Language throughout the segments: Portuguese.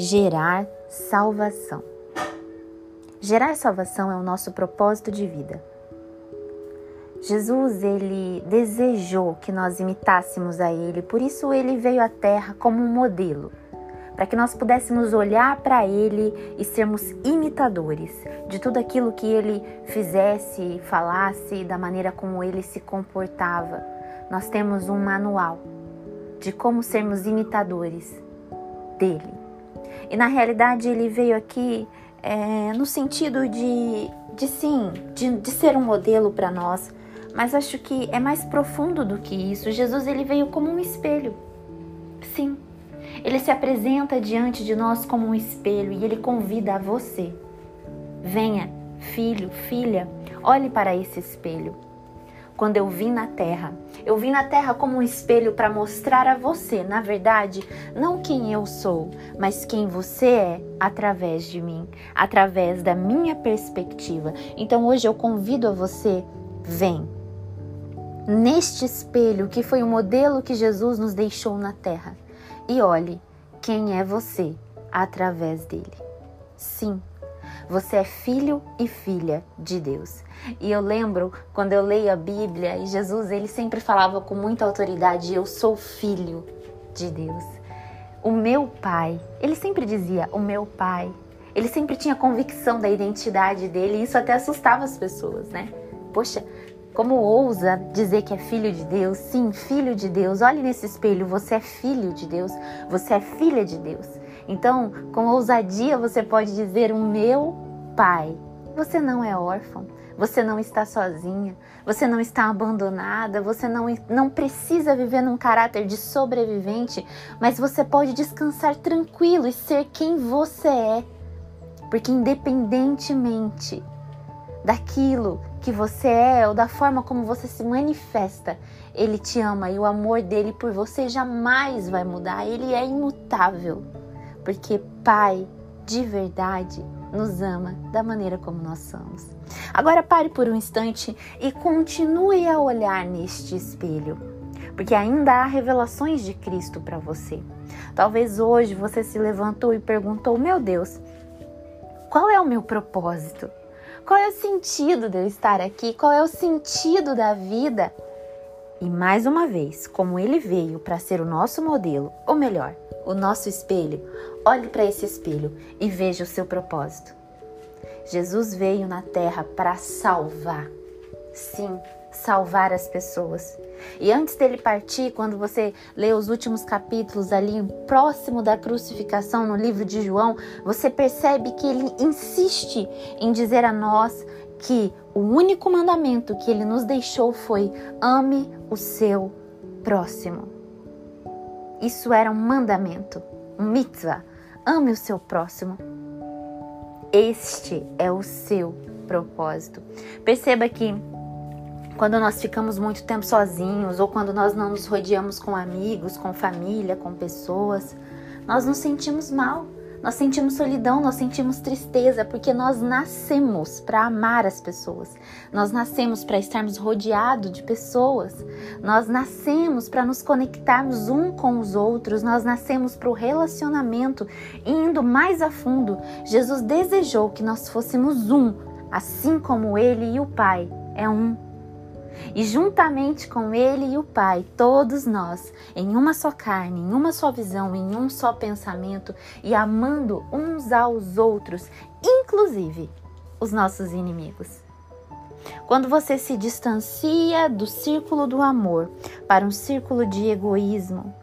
gerar salvação. Gerar salvação é o nosso propósito de vida. Jesus, ele desejou que nós imitássemos a ele, por isso ele veio à terra como um modelo, para que nós pudéssemos olhar para ele e sermos imitadores de tudo aquilo que ele fizesse, falasse, da maneira como ele se comportava. Nós temos um manual de como sermos imitadores dele. E na realidade ele veio aqui é, no sentido de, de sim, de, de ser um modelo para nós, mas acho que é mais profundo do que isso. Jesus ele veio como um espelho. Sim. Ele se apresenta diante de nós como um espelho e ele convida a você. Venha, filho, filha, olhe para esse espelho. Quando eu vim na terra, eu vim na terra como um espelho para mostrar a você, na verdade, não quem eu sou, mas quem você é através de mim, através da minha perspectiva. Então hoje eu convido a você, vem, neste espelho que foi o modelo que Jesus nos deixou na terra e olhe quem é você através dele. Sim, você é filho e filha de Deus. E eu lembro quando eu leio a Bíblia e Jesus ele sempre falava com muita autoridade: Eu sou filho de Deus. O meu pai, ele sempre dizia: O meu pai. Ele sempre tinha convicção da identidade dele e isso até assustava as pessoas, né? Poxa, como ousa dizer que é filho de Deus? Sim, filho de Deus. Olhe nesse espelho, você é filho de Deus, você é filha de Deus. Então, com ousadia, você pode dizer: O meu pai. Você não é órfão, você não está sozinha, você não está abandonada, você não, não precisa viver num caráter de sobrevivente, mas você pode descansar tranquilo e ser quem você é. Porque, independentemente daquilo que você é ou da forma como você se manifesta, ele te ama e o amor dele por você jamais vai mudar, ele é imutável. Porque Pai de verdade nos ama da maneira como nós somos. Agora pare por um instante e continue a olhar neste espelho, porque ainda há revelações de Cristo para você. Talvez hoje você se levantou e perguntou: Meu Deus, qual é o meu propósito? Qual é o sentido de eu estar aqui? Qual é o sentido da vida? E mais uma vez, como ele veio para ser o nosso modelo, ou melhor, o nosso espelho, olhe para esse espelho e veja o seu propósito. Jesus veio na terra para salvar. Sim, salvar as pessoas. E antes dele partir, quando você lê os últimos capítulos ali próximo da crucificação no livro de João, você percebe que ele insiste em dizer a nós que o único mandamento que ele nos deixou foi: ame o seu próximo. Isso era um mandamento, um mitzvah. Ame o seu próximo. Este é o seu propósito. Perceba que quando nós ficamos muito tempo sozinhos ou quando nós não nos rodeamos com amigos, com família, com pessoas, nós nos sentimos mal. Nós sentimos solidão, nós sentimos tristeza, porque nós nascemos para amar as pessoas. Nós nascemos para estarmos rodeados de pessoas. Nós nascemos para nos conectarmos um com os outros. Nós nascemos para o relacionamento. E indo mais a fundo, Jesus desejou que nós fôssemos um, assim como Ele e o Pai é um e juntamente com Ele e o Pai, todos nós, em uma só carne, em uma só visão, em um só pensamento e amando uns aos outros, inclusive os nossos inimigos. Quando você se distancia do círculo do amor para um círculo de egoísmo,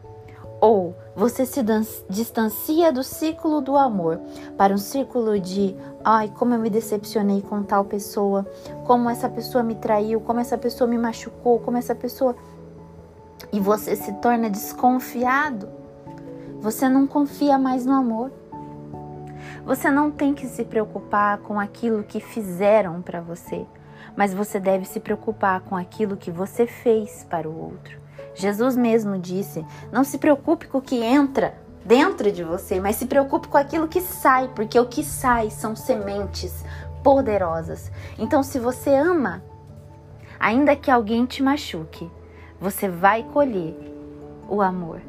ou você se distancia do círculo do amor para um círculo de ai, como eu me decepcionei com tal pessoa, como essa pessoa me traiu, como essa pessoa me machucou, como essa pessoa. E você se torna desconfiado. Você não confia mais no amor. Você não tem que se preocupar com aquilo que fizeram para você, mas você deve se preocupar com aquilo que você fez para o outro. Jesus mesmo disse: não se preocupe com o que entra dentro de você, mas se preocupe com aquilo que sai, porque o que sai são sementes poderosas. Então, se você ama, ainda que alguém te machuque, você vai colher o amor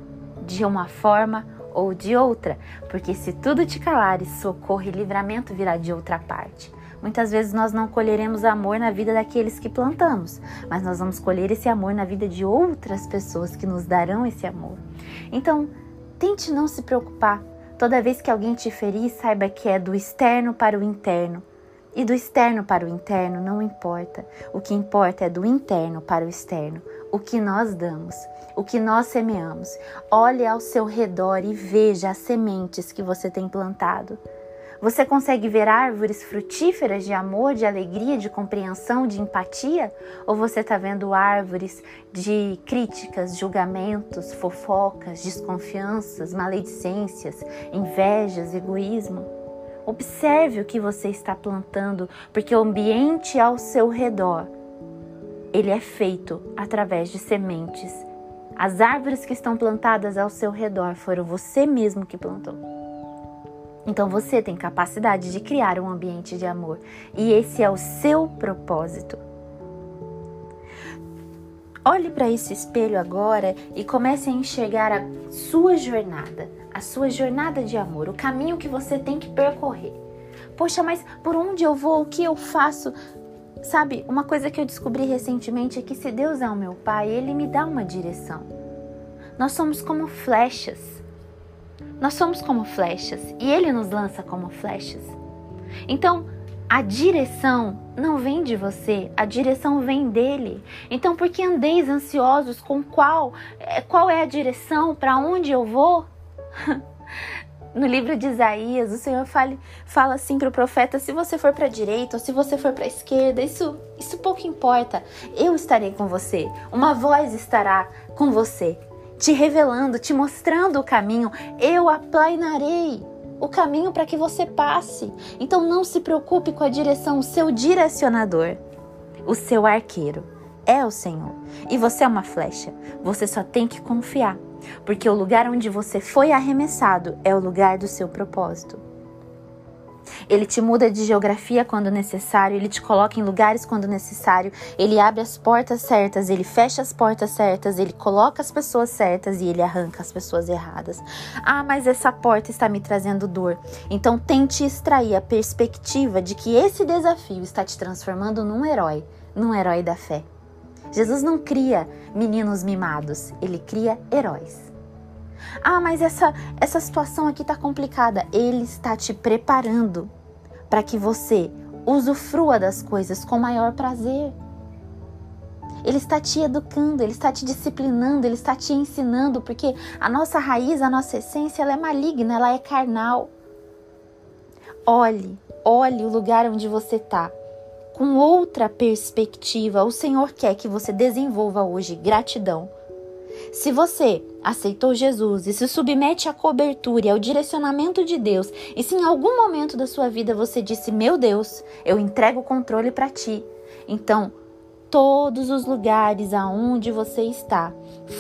de uma forma ou de outra, porque se tudo te calares, socorro e livramento virá de outra parte. Muitas vezes nós não colheremos amor na vida daqueles que plantamos, mas nós vamos colher esse amor na vida de outras pessoas que nos darão esse amor. Então, tente não se preocupar. Toda vez que alguém te ferir, saiba que é do externo para o interno. E do externo para o interno não importa. O que importa é do interno para o externo. O que nós damos, o que nós semeamos. Olhe ao seu redor e veja as sementes que você tem plantado. Você consegue ver árvores frutíferas de amor, de alegria, de compreensão, de empatia? Ou você está vendo árvores de críticas, julgamentos, fofocas, desconfianças, maledicências, invejas, egoísmo? Observe o que você está plantando, porque o ambiente ao seu redor ele é feito através de sementes. As árvores que estão plantadas ao seu redor foram você mesmo que plantou. Então você tem capacidade de criar um ambiente de amor e esse é o seu propósito. Olhe para esse espelho agora e comece a enxergar a sua jornada, a sua jornada de amor, o caminho que você tem que percorrer. Poxa, mas por onde eu vou? O que eu faço? Sabe, uma coisa que eu descobri recentemente é que se Deus é o meu Pai, Ele me dá uma direção. Nós somos como flechas. Nós somos como flechas e Ele nos lança como flechas. Então, a direção não vem de você, a direção vem dele. Então, por que andeis ansiosos com qual, é, qual é a direção, para onde eu vou? No livro de Isaías, o Senhor fala, fala assim para o profeta: se você for para a direita ou se você for para a esquerda, isso, isso pouco importa. Eu estarei com você. Uma voz estará com você, te revelando, te mostrando o caminho. Eu aplainarei o caminho para que você passe. Então não se preocupe com a direção, o seu direcionador, o seu arqueiro é o Senhor. E você é uma flecha. Você só tem que confiar, porque o lugar onde você foi arremessado é o lugar do seu propósito. Ele te muda de geografia quando necessário, ele te coloca em lugares quando necessário, ele abre as portas certas, ele fecha as portas certas, ele coloca as pessoas certas e ele arranca as pessoas erradas. Ah, mas essa porta está me trazendo dor. Então tente extrair a perspectiva de que esse desafio está te transformando num herói, num herói da fé. Jesus não cria meninos mimados, ele cria heróis. Ah, mas essa, essa situação aqui está complicada. Ele está te preparando para que você usufrua das coisas com maior prazer. Ele está te educando, ele está te disciplinando, ele está te ensinando, porque a nossa raiz, a nossa essência, ela é maligna, ela é carnal. Olhe, olhe o lugar onde você está com outra perspectiva. O Senhor quer que você desenvolva hoje gratidão se você aceitou Jesus e se submete à cobertura e ao direcionamento de Deus, e se em algum momento da sua vida você disse: Meu Deus, eu entrego o controle para ti, então todos os lugares aonde você está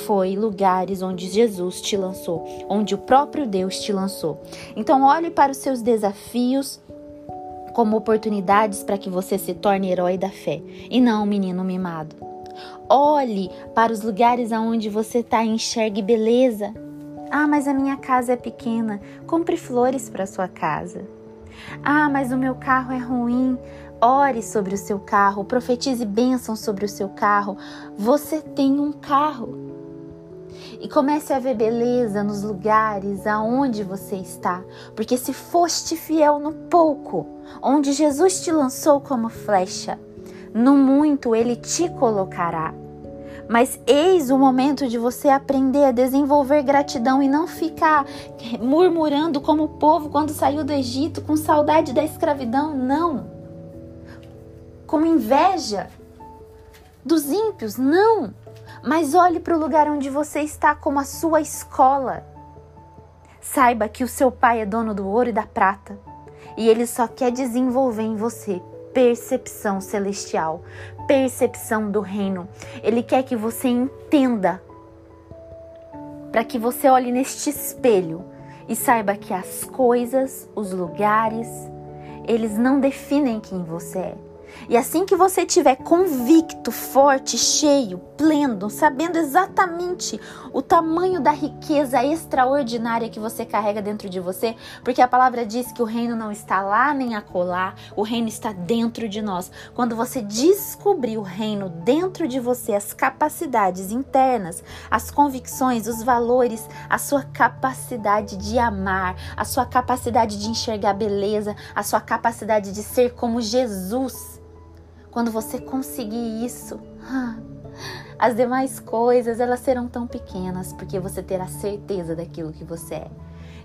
foi lugares onde Jesus te lançou, onde o próprio Deus te lançou. Então olhe para os seus desafios como oportunidades para que você se torne herói da fé e não um menino mimado. Olhe para os lugares aonde você está e enxergue beleza. Ah, mas a minha casa é pequena. Compre flores para sua casa. Ah, mas o meu carro é ruim. Ore sobre o seu carro, profetize bênção sobre o seu carro. Você tem um carro. E comece a ver beleza nos lugares aonde você está, porque se foste fiel no pouco, onde Jesus te lançou como flecha, no muito ele te colocará. Mas eis o momento de você aprender a desenvolver gratidão e não ficar murmurando como o povo quando saiu do Egito, com saudade da escravidão. Não. Com inveja dos ímpios. Não. Mas olhe para o lugar onde você está como a sua escola. Saiba que o seu pai é dono do ouro e da prata. E ele só quer desenvolver em você percepção celestial, percepção do reino. Ele quer que você entenda, para que você olhe neste espelho e saiba que as coisas, os lugares, eles não definem quem você é. E assim que você estiver convicto, forte, cheio, pleno, sabendo exatamente o tamanho da riqueza extraordinária que você carrega dentro de você, porque a palavra diz que o reino não está lá nem acolá, o reino está dentro de nós. Quando você descobrir o reino dentro de você, as capacidades internas, as convicções, os valores, a sua capacidade de amar, a sua capacidade de enxergar beleza, a sua capacidade de ser como Jesus quando você conseguir isso, as demais coisas elas serão tão pequenas porque você terá certeza daquilo que você é.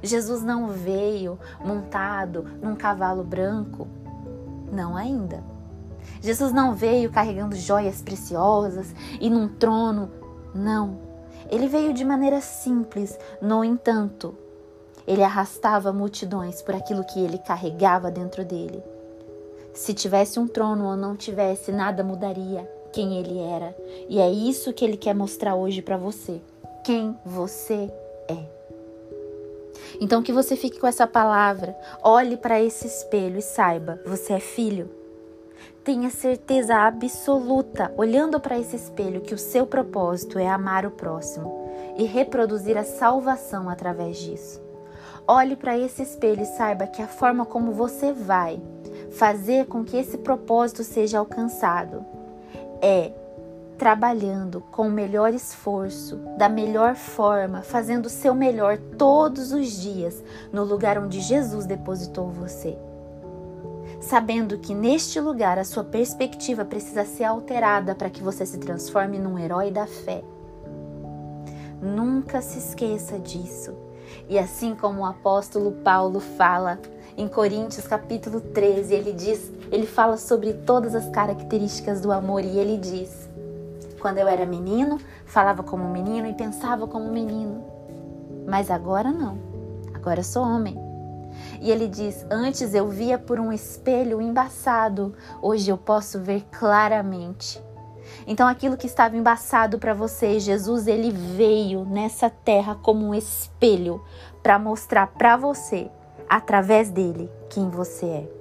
Jesus não veio montado num cavalo branco, não ainda. Jesus não veio carregando joias preciosas e num trono, não. Ele veio de maneira simples, no entanto, ele arrastava multidões por aquilo que ele carregava dentro dele. Se tivesse um trono ou não tivesse, nada mudaria quem ele era. E é isso que ele quer mostrar hoje para você. Quem você é. Então que você fique com essa palavra, olhe para esse espelho e saiba, você é filho. Tenha certeza absoluta, olhando para esse espelho, que o seu propósito é amar o próximo e reproduzir a salvação através disso. Olhe para esse espelho e saiba que a forma como você vai fazer com que esse propósito seja alcançado é trabalhando com o melhor esforço, da melhor forma, fazendo o seu melhor todos os dias no lugar onde Jesus depositou você. Sabendo que neste lugar a sua perspectiva precisa ser alterada para que você se transforme num herói da fé. Nunca se esqueça disso. E assim como o apóstolo Paulo fala em Coríntios capítulo 13, ele diz, ele fala sobre todas as características do amor e ele diz: Quando eu era menino, falava como menino e pensava como menino. Mas agora não. Agora sou homem. E ele diz: Antes eu via por um espelho embaçado, hoje eu posso ver claramente. Então aquilo que estava embaçado para você, Jesus ele veio nessa terra como um espelho para mostrar para você através dele quem você é.